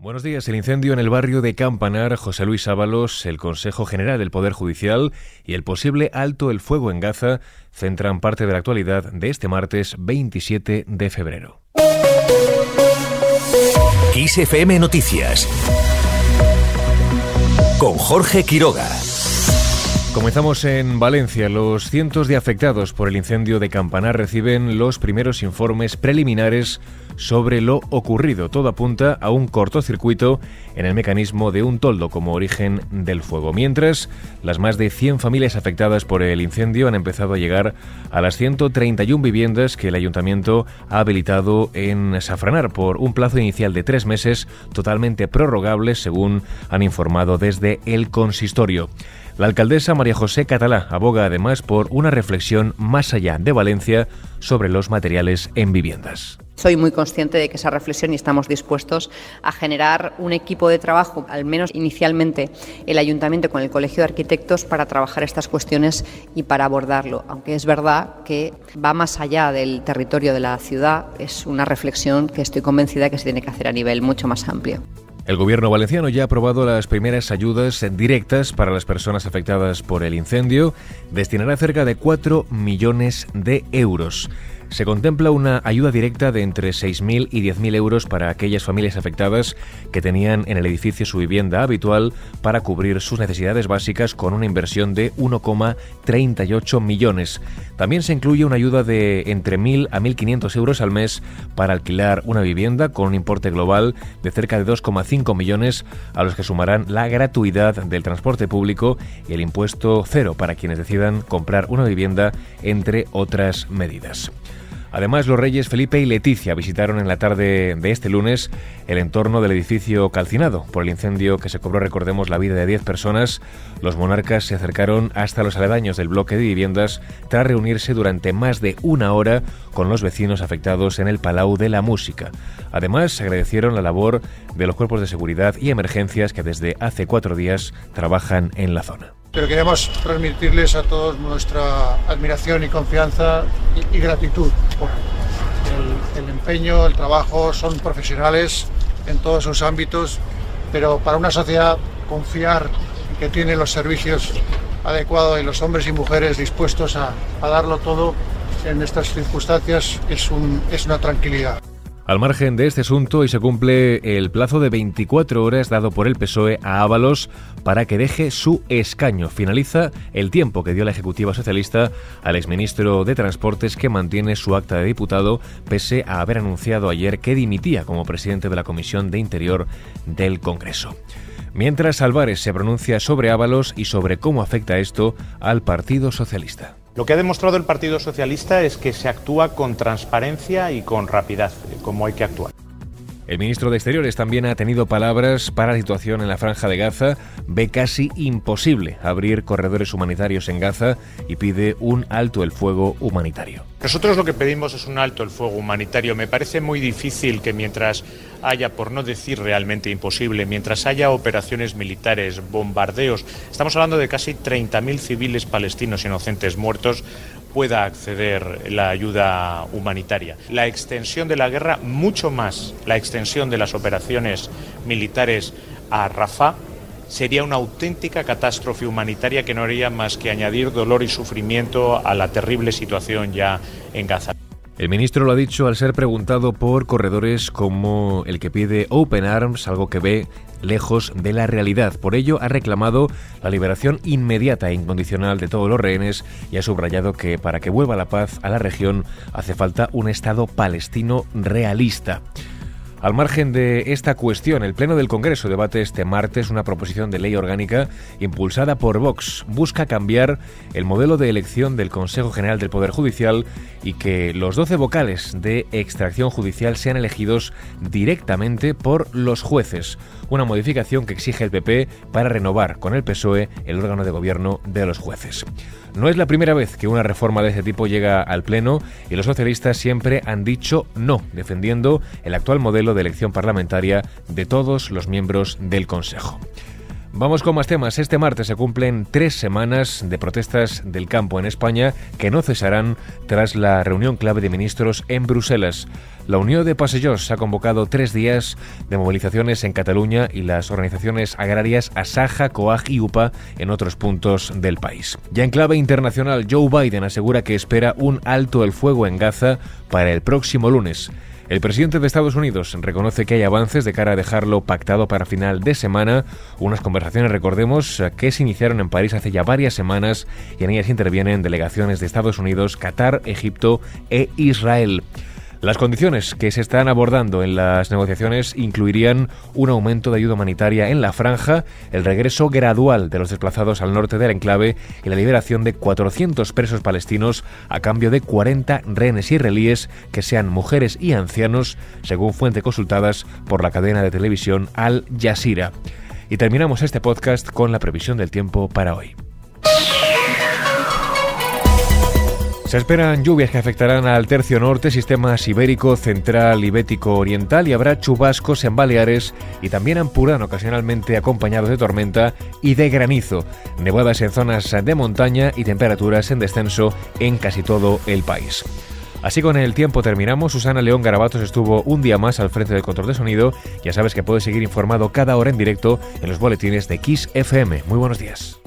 Buenos días. El incendio en el barrio de Campanar, José Luis Ábalos, el Consejo General del Poder Judicial y el posible alto el fuego en Gaza centran parte de la actualidad de este martes 27 de febrero. XFM Noticias con Jorge Quiroga. Comenzamos en Valencia. Los cientos de afectados por el incendio de Campanar reciben los primeros informes preliminares sobre lo ocurrido. Todo apunta a un cortocircuito en el mecanismo de un toldo como origen del fuego. Mientras, las más de 100 familias afectadas por el incendio han empezado a llegar a las 131 viviendas que el ayuntamiento ha habilitado en Safranar por un plazo inicial de tres meses totalmente prorrogable, según han informado desde el consistorio. La alcaldesa María José Catalá aboga además por una reflexión más allá de Valencia sobre los materiales en viviendas. Soy muy consciente de que esa reflexión y estamos dispuestos a generar un equipo de trabajo, al menos inicialmente el ayuntamiento con el Colegio de Arquitectos, para trabajar estas cuestiones y para abordarlo. Aunque es verdad que va más allá del territorio de la ciudad, es una reflexión que estoy convencida que se tiene que hacer a nivel mucho más amplio. El gobierno valenciano ya ha aprobado las primeras ayudas directas para las personas afectadas por el incendio. Destinará cerca de 4 millones de euros se contempla una ayuda directa de entre 6.000 y 10.000 euros para aquellas familias afectadas que tenían en el edificio su vivienda habitual para cubrir sus necesidades básicas con una inversión de 1,38 millones. También se incluye una ayuda de entre 1.000 a 1.500 euros al mes para alquilar una vivienda con un importe global de cerca de 2,5 millones a los que sumarán la gratuidad del transporte público y el impuesto cero para quienes decidan comprar una vivienda, entre otras medidas. Además, los reyes Felipe y Leticia visitaron en la tarde de este lunes el entorno del edificio calcinado por el incendio que se cobró, recordemos, la vida de 10 personas. Los monarcas se acercaron hasta los aledaños del bloque de viviendas tras reunirse durante más de una hora con los vecinos afectados en el Palau de la Música. Además, agradecieron la labor de los cuerpos de seguridad y emergencias que desde hace cuatro días trabajan en la zona pero queremos transmitirles a todos nuestra admiración y confianza y, gratitud por el, empeño, el trabajo, son profesionales en todos sus ámbitos, pero para una sociedad confiar que tiene los servicios adecuados y los hombres y mujeres dispuestos a, darlo todo en estas circunstancias es, un, es una tranquilidad. Al margen de este asunto, y se cumple el plazo de 24 horas dado por el PSOE a Ábalos para que deje su escaño. Finaliza el tiempo que dio la Ejecutiva Socialista al exministro de Transportes que mantiene su acta de diputado pese a haber anunciado ayer que dimitía como presidente de la Comisión de Interior del Congreso. Mientras Álvarez se pronuncia sobre Ábalos y sobre cómo afecta esto al Partido Socialista. Lo que ha demostrado el Partido Socialista es que se actúa con transparencia y con rapidez, como hay que actuar. El ministro de Exteriores también ha tenido palabras para la situación en la franja de Gaza, ve casi imposible abrir corredores humanitarios en Gaza y pide un alto el fuego humanitario. Nosotros lo que pedimos es un alto el fuego humanitario. Me parece muy difícil que mientras haya, por no decir realmente imposible, mientras haya operaciones militares, bombardeos, estamos hablando de casi 30.000 civiles palestinos inocentes muertos, pueda acceder la ayuda humanitaria. La extensión de la guerra, mucho más la extensión de las operaciones militares a Rafah, sería una auténtica catástrofe humanitaria que no haría más que añadir dolor y sufrimiento a la terrible situación ya en Gaza. El ministro lo ha dicho al ser preguntado por corredores como el que pide Open Arms, algo que ve lejos de la realidad. Por ello, ha reclamado la liberación inmediata e incondicional de todos los rehenes y ha subrayado que para que vuelva la paz a la región hace falta un Estado palestino realista. Al margen de esta cuestión, el Pleno del Congreso debate este martes una proposición de ley orgánica impulsada por Vox. Busca cambiar el modelo de elección del Consejo General del Poder Judicial y que los 12 vocales de extracción judicial sean elegidos directamente por los jueces. Una modificación que exige el PP para renovar con el PSOE el órgano de gobierno de los jueces. No es la primera vez que una reforma de este tipo llega al Pleno y los socialistas siempre han dicho no, defendiendo el actual modelo de elección parlamentaria de todos los miembros del Consejo. Vamos con más temas. Este martes se cumplen tres semanas de protestas del campo en España que no cesarán tras la reunión clave de ministros en Bruselas. La Unión de Passejols ha convocado tres días de movilizaciones en Cataluña y las organizaciones agrarias Asaja, COAG y UPA en otros puntos del país. Ya en clave internacional, Joe Biden asegura que espera un alto el fuego en Gaza para el próximo lunes. El presidente de Estados Unidos reconoce que hay avances de cara a dejarlo pactado para final de semana, unas conversaciones, recordemos, que se iniciaron en París hace ya varias semanas y en ellas intervienen delegaciones de Estados Unidos, Qatar, Egipto e Israel. Las condiciones que se están abordando en las negociaciones incluirían un aumento de ayuda humanitaria en la franja, el regreso gradual de los desplazados al norte del enclave y la liberación de 400 presos palestinos a cambio de 40 rehenes israelíes que sean mujeres y ancianos, según fuentes consultadas por la cadena de televisión Al Jazeera. Y terminamos este podcast con la previsión del tiempo para hoy. Se esperan lluvias que afectarán al tercio norte, sistema ibérico, central y oriental y habrá chubascos en Baleares y también en Purán ocasionalmente acompañados de tormenta y de granizo, nevadas en zonas de montaña y temperaturas en descenso en casi todo el país. Así con el tiempo terminamos. Susana León Garabatos estuvo un día más al frente del control de sonido. Ya sabes que puedes seguir informado cada hora en directo en los boletines de Kiss FM. Muy buenos días.